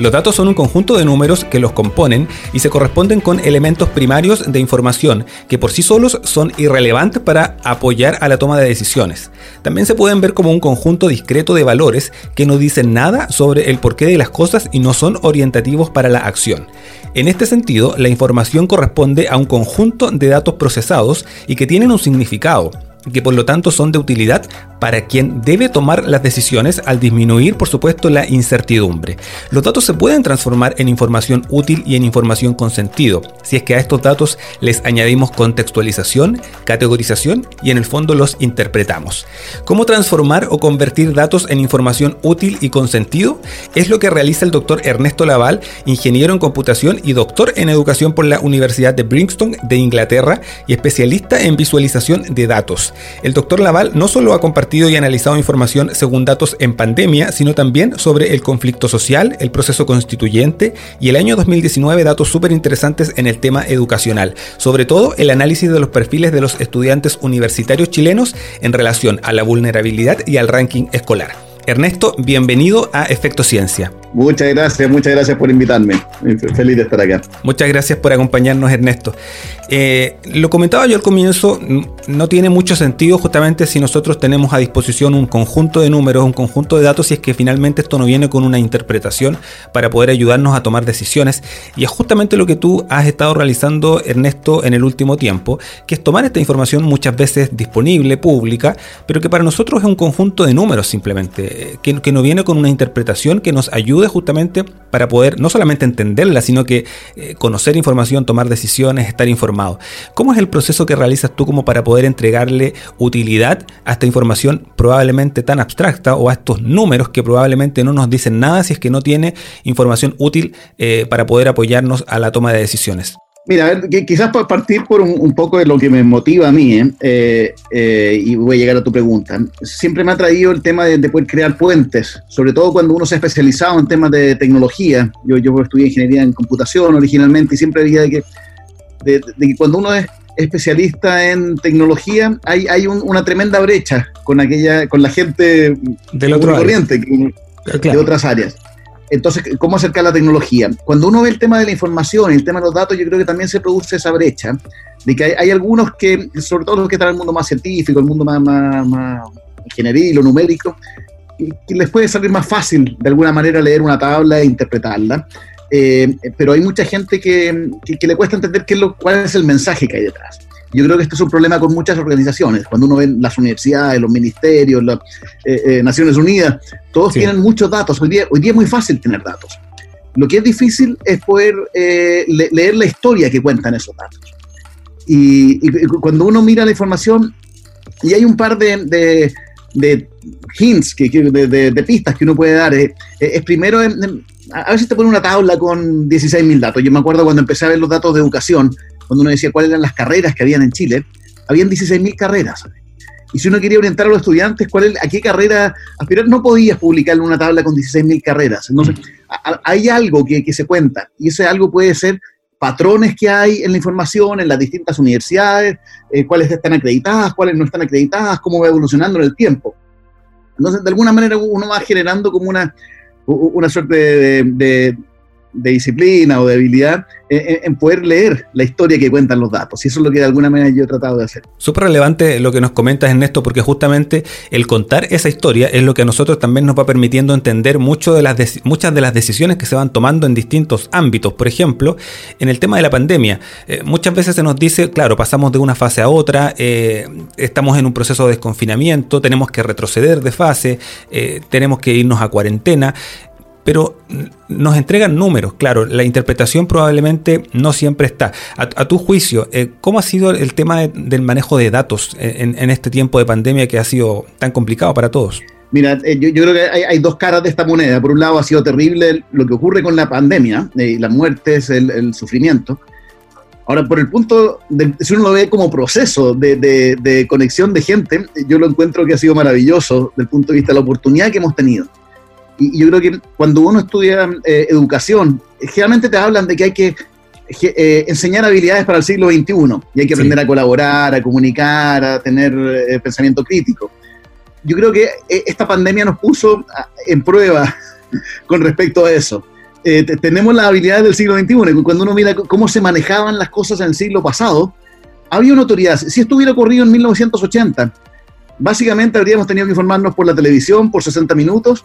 Los datos son un conjunto de números que los componen y se corresponden con elementos primarios de información que por sí solos son irrelevantes para apoyar a la toma de decisiones. También se pueden ver como un conjunto discreto de valores que no dicen nada sobre el porqué de las cosas y no son orientativos para la acción. En este sentido, la información corresponde a un conjunto de datos procesados y que tienen un significado, que por lo tanto son de utilidad para quien debe tomar las decisiones al disminuir, por supuesto, la incertidumbre. Los datos se pueden transformar en información útil y en información con sentido, si es que a estos datos les añadimos contextualización, categorización y en el fondo los interpretamos. ¿Cómo transformar o convertir datos en información útil y con sentido? Es lo que realiza el doctor Ernesto Laval, ingeniero en computación y doctor en educación por la Universidad de Brixton de Inglaterra y especialista en visualización de datos. El doctor Laval no solo ha compartido y analizado información según datos en pandemia, sino también sobre el conflicto social, el proceso constituyente y el año 2019 datos súper interesantes en el tema educacional, sobre todo el análisis de los perfiles de los estudiantes universitarios chilenos en relación a la vulnerabilidad y al ranking escolar. Ernesto, bienvenido a Efecto Ciencia. Muchas gracias, muchas gracias por invitarme. Feliz de estar acá. Muchas gracias por acompañarnos, Ernesto. Eh, lo comentaba yo al comienzo, no tiene mucho sentido justamente si nosotros tenemos a disposición un conjunto de números, un conjunto de datos, y es que finalmente esto no viene con una interpretación para poder ayudarnos a tomar decisiones. Y es justamente lo que tú has estado realizando, Ernesto, en el último tiempo, que es tomar esta información muchas veces disponible, pública, pero que para nosotros es un conjunto de números simplemente que, que, no viene con una interpretación que nos ayude justamente para poder no solamente entenderla, sino que eh, conocer información, tomar decisiones, estar informado. ¿Cómo es el proceso que realizas tú como para poder entregarle utilidad a esta información probablemente tan abstracta o a estos números que probablemente no nos dicen nada si es que no tiene información útil eh, para poder apoyarnos a la toma de decisiones? Mira, a ver, quizás para partir por un, poco de lo que me motiva a mí, ¿eh? Eh, eh, y voy a llegar a tu pregunta. Siempre me ha traído el tema de, poder crear puentes, sobre todo cuando uno se ha especializado en temas de tecnología. Yo, yo estudié ingeniería en computación originalmente y siempre veía de que, de, que cuando uno es especialista en tecnología, hay, hay una tremenda brecha con aquella, con la gente del otro corriente de otras áreas. Entonces, ¿cómo acercar la tecnología? Cuando uno ve el tema de la información el tema de los datos, yo creo que también se produce esa brecha de que hay, algunos que, sobre todo los que están en el mundo más científico, el mundo más, más, más ingenieril o numérico, que les puede salir más fácil de alguna manera leer una tabla e interpretarla. Eh, pero hay mucha gente que, que, le cuesta entender qué es lo, cuál es el mensaje que hay detrás. Yo creo que este es un problema con muchas organizaciones. Cuando uno ve las universidades, los ministerios, las eh, eh, Naciones Unidas, todos tienen muchos datos. Hoy día, hoy día es muy fácil tener datos. Lo que es difícil es poder eh, leer la historia que cuentan esos datos. Y, cuando uno mira la información, y hay un par de, de, hints, que, de, de, pistas que uno puede dar, es primero, a veces te pone una tabla con 16.000 datos. Yo me acuerdo cuando empecé a ver los datos de educación, cuando uno decía cuáles eran las carreras que habían en Chile, habían 16.000 carreras. Y si uno quería orientar a los estudiantes cuál a qué carrera aspirar, no podías publicar una tabla con 16.000 carreras. Entonces, hay algo que, se cuenta, y ese algo puede ser patrones que hay en la información en las distintas universidades, eh, cuáles están acreditadas, cuáles no están acreditadas, cómo va evolucionando en el tiempo. Entonces, de alguna manera uno va generando como una, una suerte de, de disciplina o de habilidad en, poder leer la historia que cuentan los datos. Y eso es lo que de alguna manera yo he tratado de hacer. Súper relevante lo que nos comentas, en esto porque justamente el contar esa historia es lo que a nosotros también nos va permitiendo entender mucho de las muchas de las decisiones que se van tomando en distintos ámbitos. Por ejemplo, en el tema de la pandemia, eh, muchas veces se nos dice, claro, pasamos de una fase a otra, eh, estamos en un proceso de desconfinamiento, tenemos que retroceder de fase, eh, tenemos que irnos a cuarentena pero nos entregan números, claro, la interpretación probablemente no siempre está. A, tu juicio, eh, ¿cómo ha sido el tema del manejo de datos en, este tiempo de pandemia que ha sido tan complicado para todos? Mira, eh, yo, creo que hay, dos caras de esta moneda. Por un lado ha sido terrible lo que ocurre con la pandemia, eh, las muertes, el, sufrimiento. Ahora, por el punto, de, si uno lo ve como proceso de, conexión de gente, yo lo encuentro que ha sido maravilloso desde el punto de vista de la oportunidad que hemos tenido. Y, yo creo que cuando uno estudia eh, educación, generalmente te hablan de que hay que eh, enseñar habilidades para el siglo XXI y hay que aprender a colaborar, a comunicar, a tener eh, pensamiento crítico. Yo creo que esta pandemia nos puso en prueba con respecto a eso. Eh, tenemos las habilidades del siglo XXI. Cuando uno mira cómo se manejaban las cosas en el siglo pasado, había una autoridad. Si esto hubiera ocurrido en 1980, básicamente habríamos tenido que informarnos por la televisión por 60 minutos,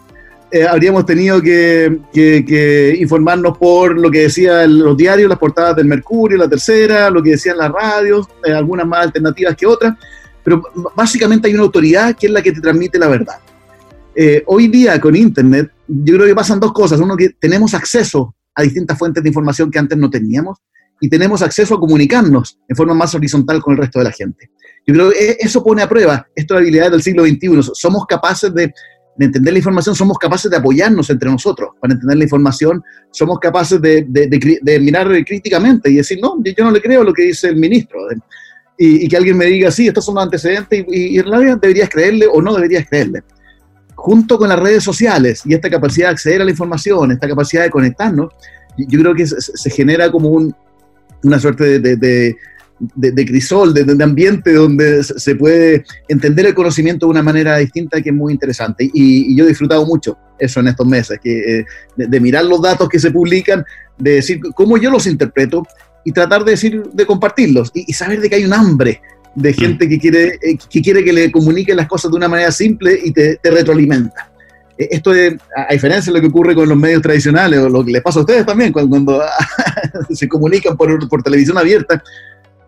eh, habríamos tenido que, informarnos por lo que decían los diarios, las portadas del Mercurio, la tercera, lo que decían las radios, eh, algunas más alternativas que otras, pero básicamente hay una autoridad que es la que te transmite la verdad. Eh, hoy día con Internet, yo creo que pasan dos cosas. Uno, que tenemos acceso a distintas fuentes de información que antes no teníamos y tenemos acceso a comunicarnos en forma más horizontal con el resto de la gente. Yo creo que eso pone a prueba esta habilidad del siglo XXI. Somos capaces de, entender la información, somos capaces de apoyarnos entre nosotros para entender la información, somos capaces de, mirar críticamente y decir, no, yo no le creo lo que dice el ministro. Y, que alguien me diga, sí, estos son los antecedentes y, y realidad deberías creerle o no deberías creerle junto con las redes sociales y esta capacidad de acceder a la información, esta capacidad de conectarnos, yo creo que se, genera como una suerte de, crisol, de, ambiente donde se puede entender el conocimiento de una manera distinta que es muy interesante. Y, yo he disfrutado mucho eso en estos meses, que, eh, de, mirar los datos que se publican, de decir cómo yo los interpreto y tratar de decir, de compartirlos y, y saber de que hay un hambre de mm. gente que quiere, eh, que quiere que le comuniquen las cosas de una manera simple y te, retroalimenta. E, esto es, a diferencia de lo que ocurre con los medios tradicionales, o lo que les pasa a ustedes también cuando, se comunican por, por televisión abierta,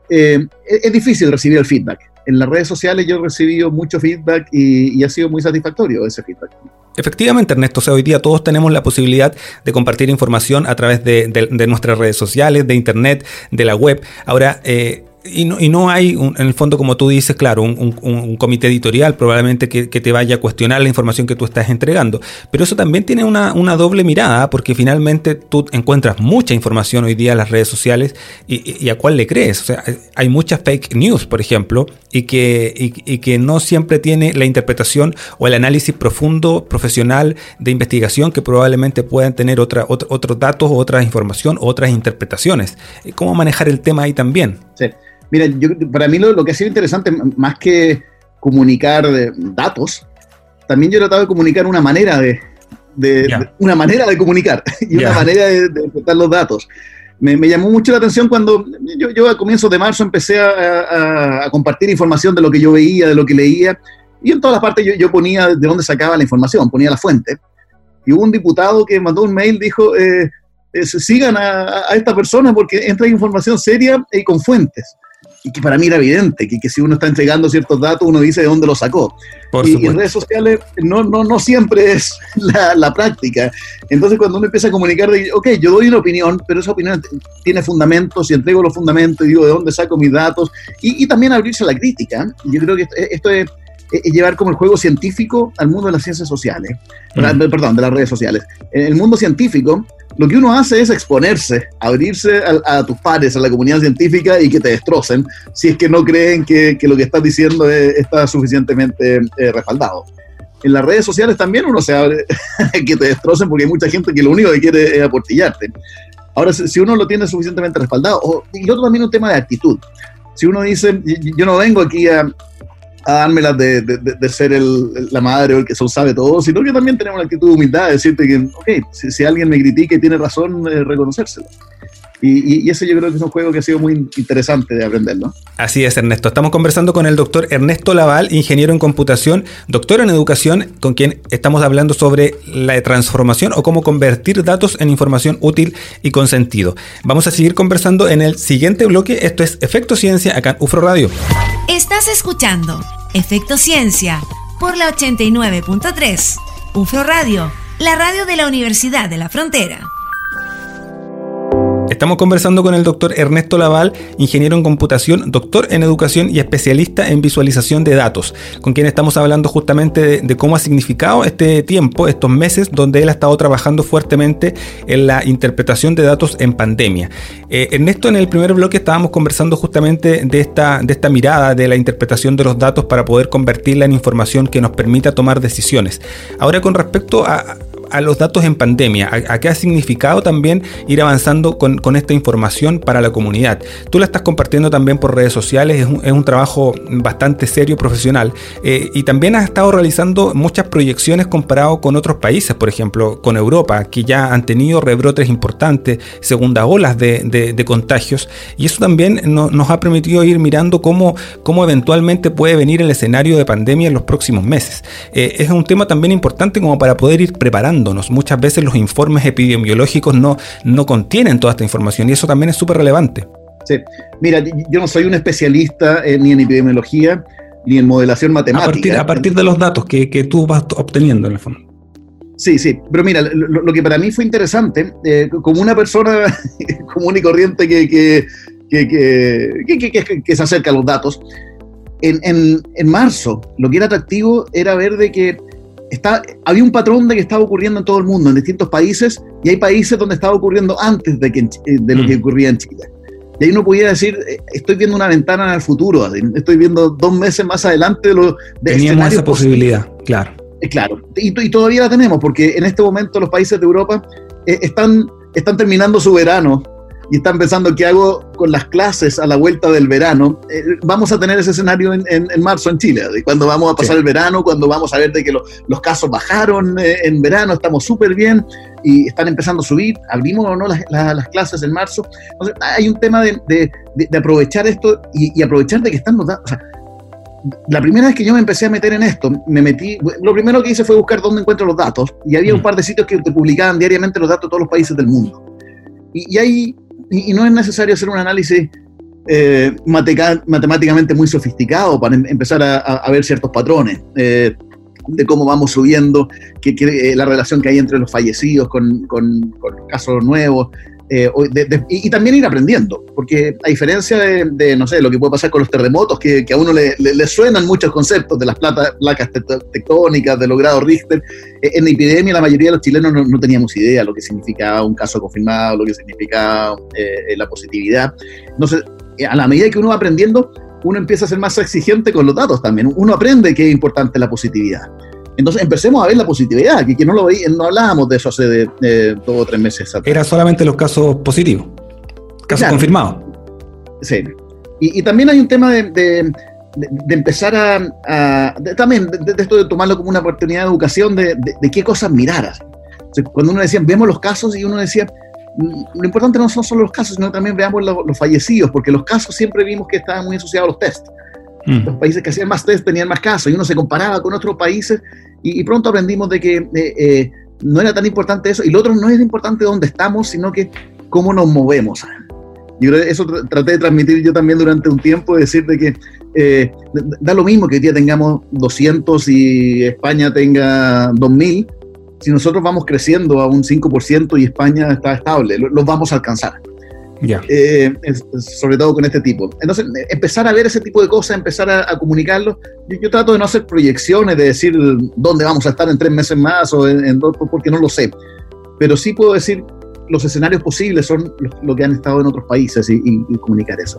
eh, es, difícil recibir el feedback. En las redes sociales yo he recibido mucho feedback y, ha sido muy satisfactorio ese feedback. Efectivamente, Ernesto, o sea, hoy día todos tenemos la posibilidad de compartir información a través de, de, nuestras redes sociales, de Internet, de la web. Ahora, eh, y no, y no hay, en el fondo, como tú dices, claro, un, comité editorial probablemente que, te vaya a cuestionar la información que tú estás entregando. Pero eso también tiene una, doble mirada, porque finalmente tú encuentras mucha información hoy día en las redes sociales y, a cuál le crees. O sea, hay muchas fake news, por ejemplo, y que, y, que no siempre tiene la interpretación o el análisis profundo, profesional de investigación que probablemente puedan tener otra, otros datos, otras información, otras interpretaciones. ¿Cómo manejar el tema ahí también? Sí. Mira, yo, para mí lo, que ha sido interesante, más que comunicar eh, datos, también yo he tratado de comunicar una manera de, una manera de comunicar y una manera de, de los datos. Me, llamó mucho la atención cuando yo, a comienzos de marzo empecé a, compartir información de lo que yo veía, de lo que leía, y en todas las partes yo, ponía de dónde sacaba la información, ponía la fuente. Y hubo un diputado que mandó un mail, dijo, eh, eh, sigan a, a, esta persona porque entra información seria y con fuentes y que para mí era evidente, que, que, si uno está entregando ciertos datos, uno dice de dónde lo sacó. y, en redes sociales no, no, no siempre es la, la, práctica. Entonces cuando uno empieza a comunicar, de, ok, yo doy una opinión, pero esa opinión tiene fundamentos y entrego los fundamentos y digo de dónde saco mis datos, y, y también abrirse a la crítica. Yo creo que esto, es llevar como el juego científico al mundo de las ciencias sociales, mm. perdón, de las redes sociales. En el mundo científico, lo que uno hace es exponerse, abrirse a, tus pares, a la comunidad científica y que te destrocen si es que no creen que, lo que estás diciendo está suficientemente eh, respaldado. En las redes sociales también uno se abre que te destrocen porque hay mucha gente que lo único que quiere es aportillarte. Ahora, si uno lo tiene suficientemente respaldado, y otro también un tema de actitud. Si uno dice, yo no vengo aquí a, a dármelas de, de, ser el, la madre o el que solo sabe todo, sino que también tenemos la actitud de humildad, de decirte que, ok, si, alguien me critica y tiene razón, eh, reconocérselo. Y, y, ese yo creo que es un juego que ha sido muy interesante de aprender, ¿no? Así es, Ernesto. Estamos conversando con el doctor Ernesto Laval, ingeniero en computación, doctor en educación, con quien estamos hablando sobre la transformación o cómo convertir datos en información útil y con sentido. Vamos a seguir conversando en el siguiente bloque. Esto es Efecto Ciencia acá en UFRO Radio. Estás escuchando Efecto Ciencia por la 89.3. UFRO Radio, la radio de la Universidad de la Frontera. Estamos conversando con el doctor Ernesto Laval, ingeniero en computación, doctor en educación y especialista en visualización de datos, con quien estamos hablando justamente de, cómo ha significado este tiempo, estos meses, donde él ha estado trabajando fuertemente en la interpretación de datos en pandemia. Eh, Ernesto, en el primer bloque estábamos conversando justamente de esta, de esta mirada de la interpretación de los datos para poder convertirla en información que nos permita tomar decisiones. Ahora, con respecto a, a los datos en pandemia, a, qué ha significado también ir avanzando con, esta información para la comunidad. Tú la estás compartiendo también por redes sociales, es un, trabajo bastante serio, profesional, eh, y también has estado realizando muchas proyecciones comparado con otros países, por ejemplo, con Europa, que ya han tenido rebrotes importantes, segunda olas de, contagios, y eso también nos ha permitido ir mirando cómo, cómo eventualmente puede venir el escenario de pandemia en los próximos meses. Eh, es un tema también importante como para poder ir preparando Muchas veces los informes epidemiológicos no, no contienen toda esta información y eso también es súper relevante. Sí, mira, yo no soy un especialista ni en epidemiología ni en modelación matemática. A partir, de los datos que, tú vas obteniendo en el fondo. Sí, sí, pero mira, lo, que para mí fue interesante, eh, como una persona común y corriente que, que, que, que, se acerca a los datos, en, en, en, marzo lo que era atractivo era ver de que está, había un patrón de que estaba ocurriendo en todo el mundo, en distintos países, y hay países donde estaba ocurriendo antes de, que, eh, de lo que mm. ocurría en Chile. Y ahí uno podía decir, eh, estoy viendo una ventana en el futuro, estoy viendo dos meses más adelante de lo de Teníamos esa posibilidad, claro. Eh, claro, y, y, todavía la tenemos, porque en este momento los países de Europa están, están terminando su verano y están pensando qué hago con las clases a la vuelta del verano, eh, vamos a tener ese escenario en, en, marzo en Chile, de cuando vamos a pasar el verano, cuando vamos a ver de que los casos bajaron eh, en verano, estamos súper bien y están empezando a subir, abrimos o no las, las, clases en marzo. Entonces, hay un tema de, de, de aprovechar esto y, aprovechar de que están los datos. la primera vez que yo me empecé a meter en esto, me metí, lo primero que hice fue buscar dónde encuentro los datos y había un mm. par de sitios que te publicaban diariamente los datos de todos los países del mundo. Y, y ahí y, no es necesario hacer un análisis eh, matemáticamente muy sofisticado para em, empezar a, ver ciertos patrones eh, de cómo vamos subiendo, que, eh, la relación que hay entre los fallecidos con, con, con casos nuevos, eh, y, también ir aprendiendo, porque a diferencia de, no sé, lo que puede pasar con los terremotos, que, a uno le, suenan muchos conceptos de las placas tectónicas, de los grados Richter, eh, en la epidemia la mayoría de los chilenos no, teníamos idea lo que significaba un caso confirmado, lo que significaba eh, la positividad. Entonces, a la medida que uno va aprendiendo, uno empieza a ser más exigente con los datos también. Uno aprende que es importante la positividad. Entonces empecemos a ver la positividad, que, que no, lo no hablábamos de eso hace de, dos o tres meses atrás. Era solamente los casos positivos, casos confirmados. Sí. Y, también hay un tema de, de, empezar a, también de, esto de tomarlo como una oportunidad de educación de, qué cosas mirar. cuando uno decía, vemos los casos y uno decía, mm, lo importante no son solo los casos, sino también veamos los, los fallecidos, porque los casos siempre vimos que estaban muy asociados a los test. Mm. Los países que hacían más test tenían más casos y uno se comparaba con otros países y, pronto aprendimos de que eh, eh, no era tan importante eso y lo otro no es importante dónde estamos, sino que cómo nos movemos. Y eso traté de transmitir yo también durante un tiempo, decir de que eh, da lo mismo que hoy día tengamos 200 y España tenga 2000, si nosotros vamos creciendo a un 5% y España está estable, los vamos a alcanzar. Eh, sobre todo con este tipo. Entonces, empezar a ver ese tipo de cosas, empezar a, comunicarlo. Yo, trato de no hacer proyecciones, de decir dónde vamos a estar en tres meses más o en, dos, porque no lo sé. Pero sí puedo decir los escenarios posibles son los, que han estado en otros países y comunicar eso.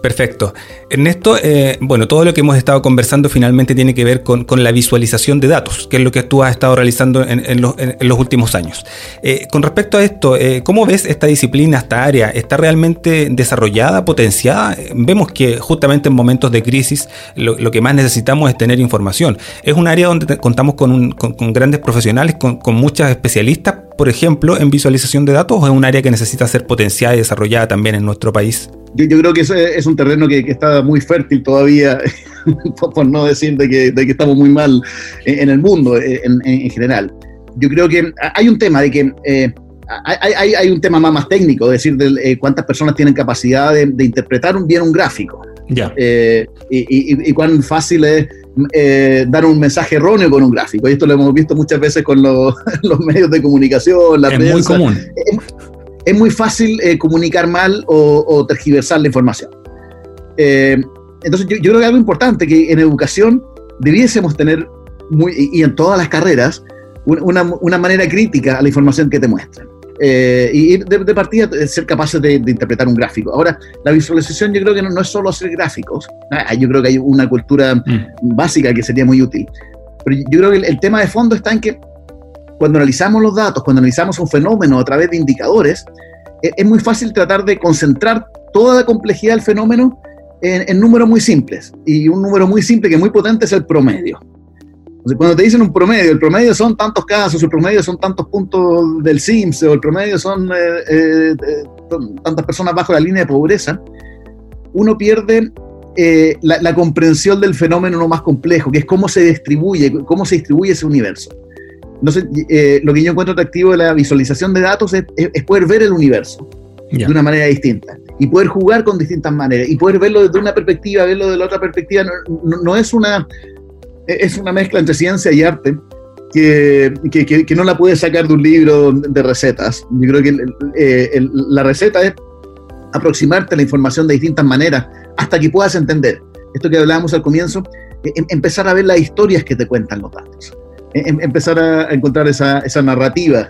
Perfecto. Ernesto, eh, bueno, todo lo que hemos estado conversando finalmente tiene que ver con, la visualización de datos, que es lo que tú has estado realizando en, los, últimos años. Eh, con respecto a esto, eh, ¿cómo ves esta disciplina, esta área? ¿Está realmente desarrollada, potenciada? Vemos que justamente en momentos de crisis lo, que más necesitamos es tener información. Es un área donde contamos con, grandes profesionales, con, con muchas especialistas, por ejemplo, en visualización de datos, o es un área que necesita ser potenciada y desarrollada también en nuestro país? Yo, yo, creo que ese es un terreno que, está muy fértil todavía, por no decir de que, de que, estamos muy mal en, el mundo eh, en, en, general. Yo creo que hay un tema de que eh, hay, hay, hay, un tema más, más técnico, es decir, de, eh, cuántas personas tienen capacidad de, interpretar un, bien un gráfico. Ya. y, y, cuán fácil es dar un mensaje erróneo con un gráfico. Y esto lo hemos visto muchas veces con los, los medios de comunicación, la es Muy común es muy fácil comunicar mal o, tergiversar la información. entonces yo, yo, creo que algo importante que en educación debiésemos tener, muy, y en todas las carreras, una, una manera crítica a la información que te muestran. Eh, y de, partida ser capaces de, interpretar un gráfico. Ahora, la visualización yo creo que no, es solo hacer gráficos, ah, yo creo que hay una cultura mm. básica que sería muy útil, pero yo creo que el, tema de fondo está en que cuando analizamos los datos, cuando analizamos un fenómeno a través de indicadores, e, es, muy fácil tratar de concentrar toda la complejidad del fenómeno en, números muy simples, y un número muy simple que es muy potente es el promedio cuando te dicen un promedio, el promedio son tantos casos, el promedio son tantos puntos del SIMS, o el promedio son eh, eh, eh, tantas personas bajo la línea de pobreza, uno pierde la, comprensión del fenómeno no más complejo, que es cómo se distribuye, cómo se distribuye ese universo. Entonces, lo que yo encuentro atractivo de la visualización de datos es, poder ver el universo de una manera distinta y poder jugar con distintas maneras y poder verlo desde una perspectiva, verlo de la otra perspectiva. no es una es una mezcla entre ciencia y arte que, que, no la puedes sacar de un libro de recetas. Yo creo que eh, la receta es aproximarte a la información de distintas maneras hasta que puedas entender. Esto que hablábamos al comienzo, eh, em, empezar a ver las historias que te cuentan los datos. Em, empezar a encontrar esa, esa narrativa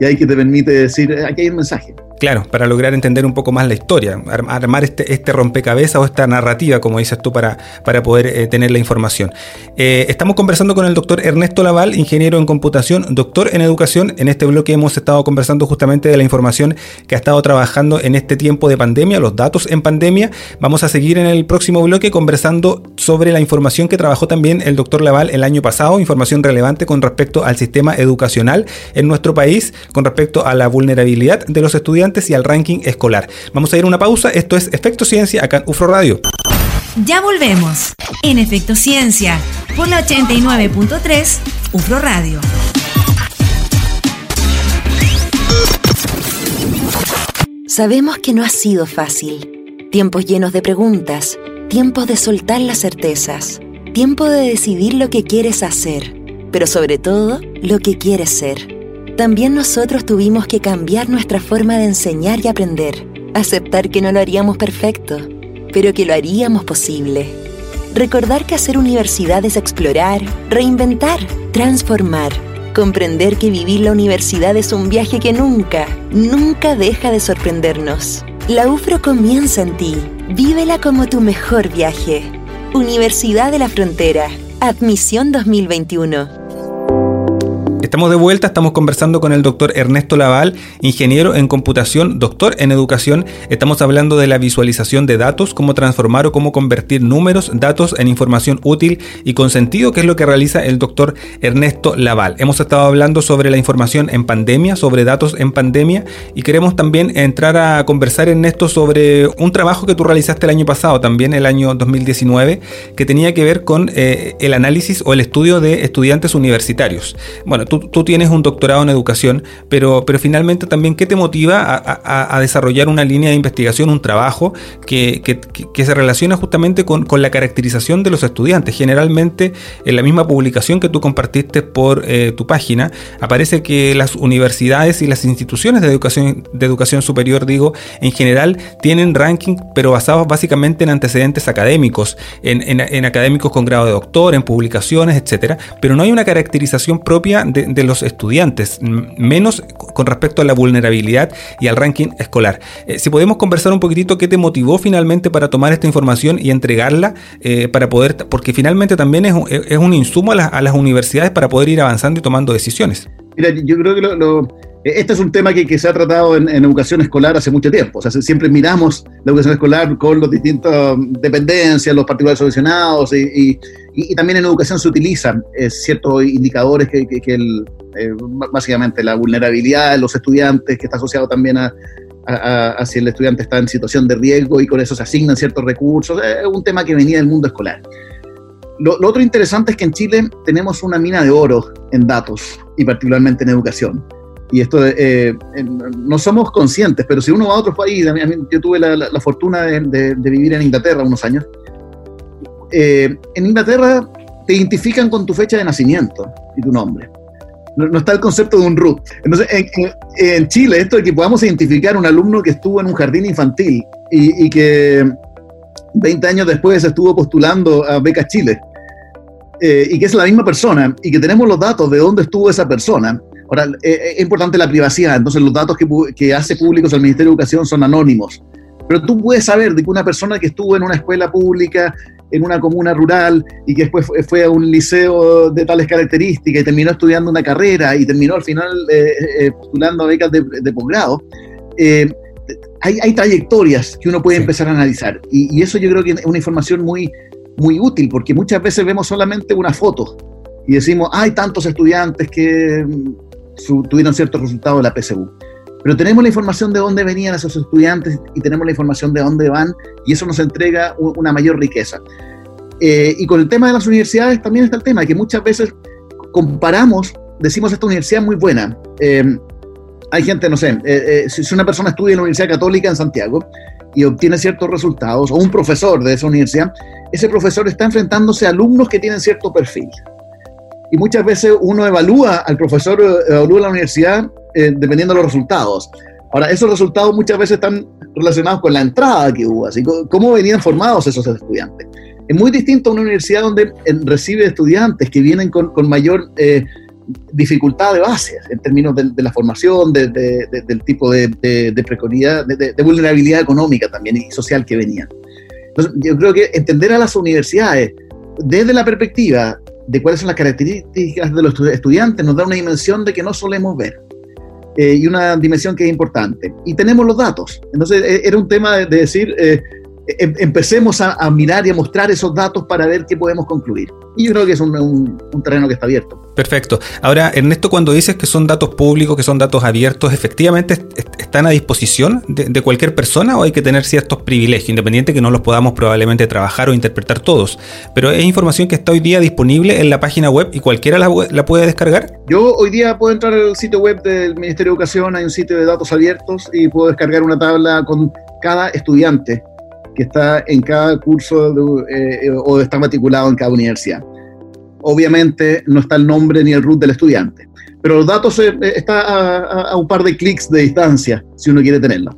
y ahí que te permite decir, eh, aquí hay un mensaje. Claro, para lograr entender un poco más la historia, armar este, este rompecabezas o esta narrativa, como dices tú, para, para poder eh, tener la información. Eh, estamos conversando con el doctor Ernesto Laval, ingeniero en computación, doctor en educación. En este bloque hemos estado conversando justamente de la información que ha estado trabajando en este tiempo de pandemia, los datos en pandemia. Vamos a seguir en el próximo bloque conversando sobre la información que trabajó también el doctor Laval el año pasado, información relevante con respecto al sistema educacional en nuestro país, con respecto a la vulnerabilidad de los estudiantes y al ranking escolar. Vamos a ir a una pausa. Esto es Efecto Ciencia acá en UFRO Radio. Ya volvemos en Efecto Ciencia por la 89.3 UFRO Radio. Sabemos que no ha sido fácil. Tiempos llenos de preguntas, tiempos de soltar las certezas, tiempo de decidir lo que quieres hacer, pero sobre todo lo que quieres ser. También nosotros tuvimos que cambiar nuestra forma de enseñar y aprender, aceptar que no lo haríamos perfecto, pero que lo haríamos posible. Recordar que hacer universidad es explorar, reinventar, transformar, comprender que vivir la universidad es un viaje que nunca, nunca deja de sorprendernos. La UFRO comienza en ti, vívela como tu mejor viaje. Universidad de la Frontera, Admisión 2021. Estamos de vuelta, estamos conversando con el doctor Ernesto Laval, ingeniero en computación, doctor en educación. Estamos hablando de la visualización de datos, cómo transformar o cómo convertir números, datos en información útil y con sentido, que es lo que realiza el doctor Ernesto Laval. Hemos estado hablando sobre la información en pandemia, sobre datos en pandemia y queremos también entrar a conversar, Ernesto, sobre un trabajo que tú realizaste el año pasado, también el año 2019, que tenía que ver con eh, el análisis o el estudio de estudiantes universitarios. Bueno, tú, tienes un doctorado en educación, pero, pero finalmente también, ¿qué te motiva a, desarrollar una línea de investigación, un trabajo que, se relaciona justamente con, la caracterización de los estudiantes? Generalmente, en la misma publicación que tú compartiste por eh, tu página, aparece que las universidades y las instituciones de educación, de educación superior, digo, en general, tienen ranking, pero basados básicamente en antecedentes académicos, en, en académicos con grado de doctor, en publicaciones, etcétera, pero no hay una caracterización propia de, de, los estudiantes, menos con respecto a la vulnerabilidad y al ranking escolar. Eh, si podemos conversar un poquitito, ¿qué te motivó finalmente para tomar esta información y entregarla eh, para poder, porque finalmente también es, es un insumo a, las universidades para poder ir avanzando y tomando decisiones? Mira, yo creo que lo, este es un tema que, se ha tratado en, educación escolar hace mucho tiempo. O sea, siempre miramos la educación escolar con las distintas dependencias, los particulares solucionados y, también en educación se utilizan eh, ciertos indicadores que, el, eh, básicamente la vulnerabilidad de los estudiantes, que está asociado también a, si el estudiante está en situación de riesgo y con eso se asignan ciertos recursos. Es un tema que venía del mundo escolar. Lo, otro interesante es que en Chile tenemos una mina de oro en datos y particularmente en educación. Y esto, eh, no somos conscientes, pero si uno va a otros países, yo tuve la, fortuna de, vivir en Inglaterra unos años, eh, en Inglaterra te identifican con tu fecha de nacimiento y tu nombre. no, está el concepto de un root. Entonces, en, Chile, esto de que podamos identificar un alumno que estuvo en un jardín infantil y, que 20 años después estuvo postulando a Beca Chile, eh, y que es la misma persona, y que tenemos los datos de dónde estuvo esa persona. Ahora, eh, eh, es importante la privacidad, entonces los datos que, hace públicos el Ministerio de Educación son anónimos. Pero tú puedes saber de que una persona que estuvo en una escuela pública en una comuna rural y que después fue a un liceo de tales características y terminó estudiando una carrera y terminó al final postulando a becas de, posgrado, eh, hay, trayectorias que uno puede empezar a analizar. Y, eso yo creo que es una información muy, muy útil, porque muchas veces vemos solamente una foto y decimos, hay tantos estudiantes que mm, tuvieron ciertos resultados de la PSU. Pero tenemos la información de dónde venían esos estudiantes y tenemos la información de dónde van y eso nos entrega una mayor riqueza. Eh, y con el tema de las universidades también está el tema, que muchas veces comparamos, decimos esta universidad es muy buena. Eh, hay gente, no sé, eh, si una persona estudia en la Universidad Católica en Santiago y obtiene ciertos resultados, o un profesor de esa universidad, ese profesor está enfrentándose a alumnos que tienen cierto perfil. Y muchas veces uno evalúa al profesor, evalúa la universidad eh, dependiendo de los resultados. Ahora, esos resultados muchas veces están relacionados con la entrada que hubo, así cómo venían formados esos estudiantes. Es muy distinto a una universidad donde eh, recibe estudiantes que vienen con, con mayor eh, dificultad de base, en términos de, la formación, de, del tipo de, precariedad, de, vulnerabilidad económica también y social que venían. Entonces, yo creo que entender a las universidades desde la perspectiva de cuáles son las características de los estudiantes nos da una dimensión de que no solemos ver. Eh, y una dimensión que es importante. Y tenemos los datos. Entonces, e, era un tema de, decir, eh, empecemos a, mirar y a mostrar esos datos para ver qué podemos concluir. Y yo creo que es un, terreno que está abierto. Perfecto. Ahora, Ernesto, cuando dices que son datos públicos, que son datos abiertos, ¿efectivamente están a disposición de, cualquier persona o hay que tener ciertos privilegios, independiente que no los podamos probablemente trabajar o interpretar todos? Pero es información que está hoy día disponible en la página web y cualquiera la, la puede descargar. Yo hoy día puedo entrar al sitio web del Ministerio de Educación, hay un sitio de datos abiertos y puedo descargar una tabla con cada estudiante que está en cada curso eh, o está matriculado en cada universidad. Obviamente no está el nombre ni el root del estudiante, pero los datos eh, está a, un par de clics de distancia si uno quiere tenerlo.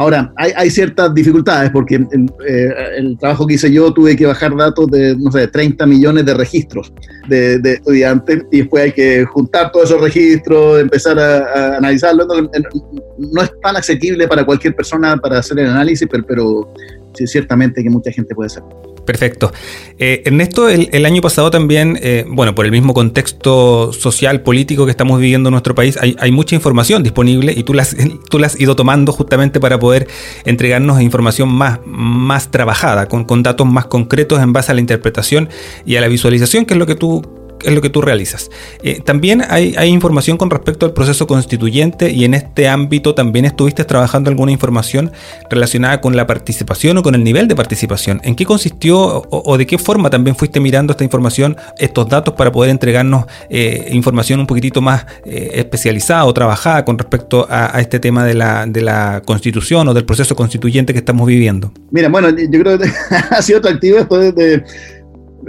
Ahora, hay, ciertas dificultades porque eh, el, trabajo que hice yo tuve que bajar datos de, no sé, 30 millones de registros de, estudiantes y después hay que juntar todos esos registros, empezar a, analizarlos. No, es tan asequible para cualquier persona para hacer el análisis, pero, ciertamente que mucha gente puede hacerlo. Perfecto. Eh, Ernesto, el, año pasado también, eh, bueno, por el mismo contexto social, político que estamos viviendo en nuestro país, hay, mucha información disponible y tú las, tú las has ido tomando justamente para poder entregarnos información más, más trabajada, con, con datos más concretos en base a la interpretación y a la visualización, que es lo que tú es lo que tú realizas. Eh, también hay, información con respecto al proceso constituyente y en este ámbito también estuviste trabajando alguna información relacionada con la participación o con el nivel de participación. ¿En qué consistió o, de qué forma también fuiste mirando esta información, estos datos para poder entregarnos eh, información un poquitito más eh, especializada o trabajada con respecto a, este tema de la, de constitución o del proceso constituyente que estamos viviendo? Mira, bueno, yo creo que ha sido atractivo esto de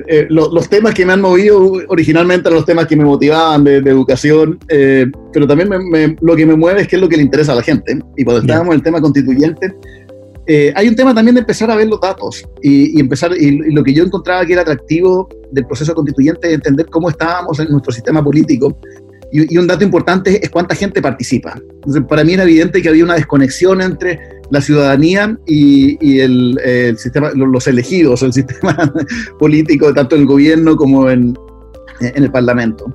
eh, los temas que me han movido originalmente eran los temas que me motivaban de, educación, eh, pero también lo que me mueve es qué es lo que le interesa a la gente. Y cuando estábamos en el tema constituyente, eh, hay un tema también de empezar a ver los datos y, empezar, y, lo que yo encontraba que era atractivo del proceso constituyente es entender cómo estábamos en nuestro sistema político y, un dato importante es cuánta gente participa. para mí era evidente que había una desconexión entre la ciudadanía y, el, sistema, los elegidos, el sistema político, tanto en el gobierno como en, en, el Parlamento.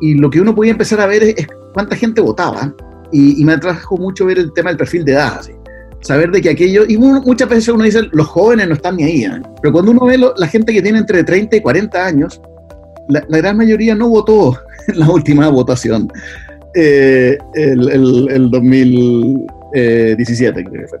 Y lo que uno podía empezar a ver es, cuánta gente votaba. Y, me atrajo mucho ver el tema del perfil de edad. Saber de que aquello, y muchas veces uno dice, los jóvenes no están ni ahí, ¿eh? pero cuando uno ve la gente que tiene entre 30 y 40 años, la, la gran mayoría no votó en la última votación, eh, el, el, 2017 creo que fue.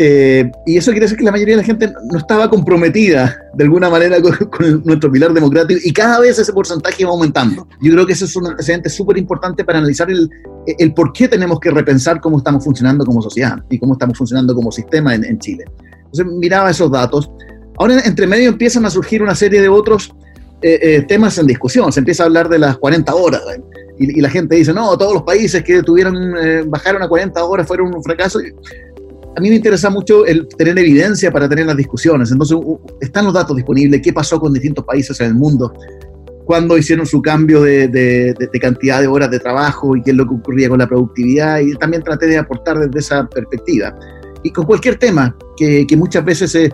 Eh, y eso quiere decir que la mayoría de la gente no estaba comprometida de alguna manera con, nuestro pilar democrático y cada vez ese porcentaje va aumentando. Yo creo que eso es un antecedente súper importante para analizar el, el, por qué tenemos que repensar cómo estamos funcionando como sociedad y cómo estamos funcionando como sistema en, en Chile. Entonces miraba esos datos. Ahora entre medio empiezan a surgir una serie de otros eh, eh, temas en discusión. Se empieza a hablar de las 40 horas. Y, la gente dice, no, todos los países que tuvieron, eh, bajaron a 40 horas fueron un fracaso. A mí me interesa mucho el tener evidencia para tener las discusiones. Entonces, están los datos disponibles, qué pasó con distintos países en el mundo, cuándo hicieron su cambio de, cantidad de horas de trabajo y qué es lo que ocurría con la productividad. Y también traté de aportar desde esa perspectiva. Y con cualquier tema, que, muchas veces...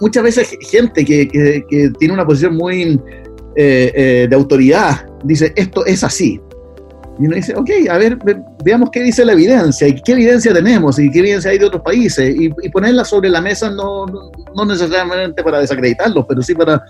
muchas veces gente que, que, tiene una posición muy eh, eh, de autoridad dice, esto es así. Y uno dice, ok, a ver, veamos qué dice la evidencia y qué evidencia tenemos y qué evidencia hay de otros países y, ponerla sobre la mesa no, no, necesariamente para desacreditarlos, pero sí para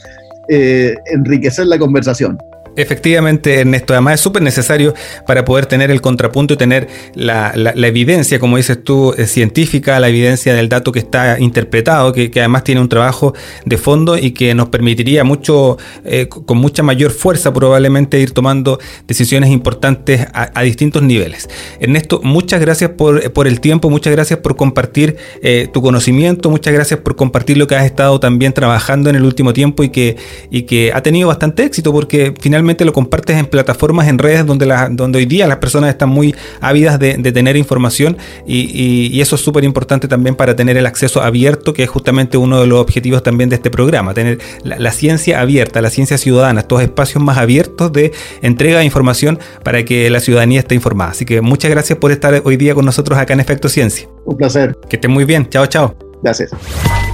eh, enriquecer la conversación. Efectivamente, Ernesto, además es súper necesario para poder tener el contrapunto y tener la, evidencia, como dices tú, eh, científica, la evidencia del dato que está interpretado, que, además tiene un trabajo de fondo y que nos permitiría mucho, eh, con mucha mayor fuerza probablemente ir tomando decisiones importantes a, distintos niveles. Ernesto, muchas gracias por, el tiempo, muchas gracias por compartir eh, tu conocimiento, muchas gracias por compartir lo que has estado también trabajando en el último tiempo y que, y que ha tenido bastante éxito porque finalmente lo compartes en plataformas, en redes donde, la, donde hoy día las personas están muy ávidas de, tener información y, eso es súper importante también para tener el acceso abierto, que es justamente uno de los objetivos también de este programa, tener la, ciencia abierta, la ciencia ciudadana, estos espacios más abiertos de entrega de información para que la ciudadanía esté informada. Así que muchas gracias por estar hoy día con nosotros acá en Efecto Ciencia. Un placer. Que estén muy bien. Chao, chao. Gracias.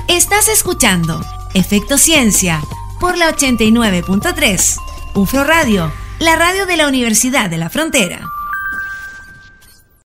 Estás escuchando Efecto Ciencia por la 89.3. UFRO Radio, la radio de la Universidad de la Frontera.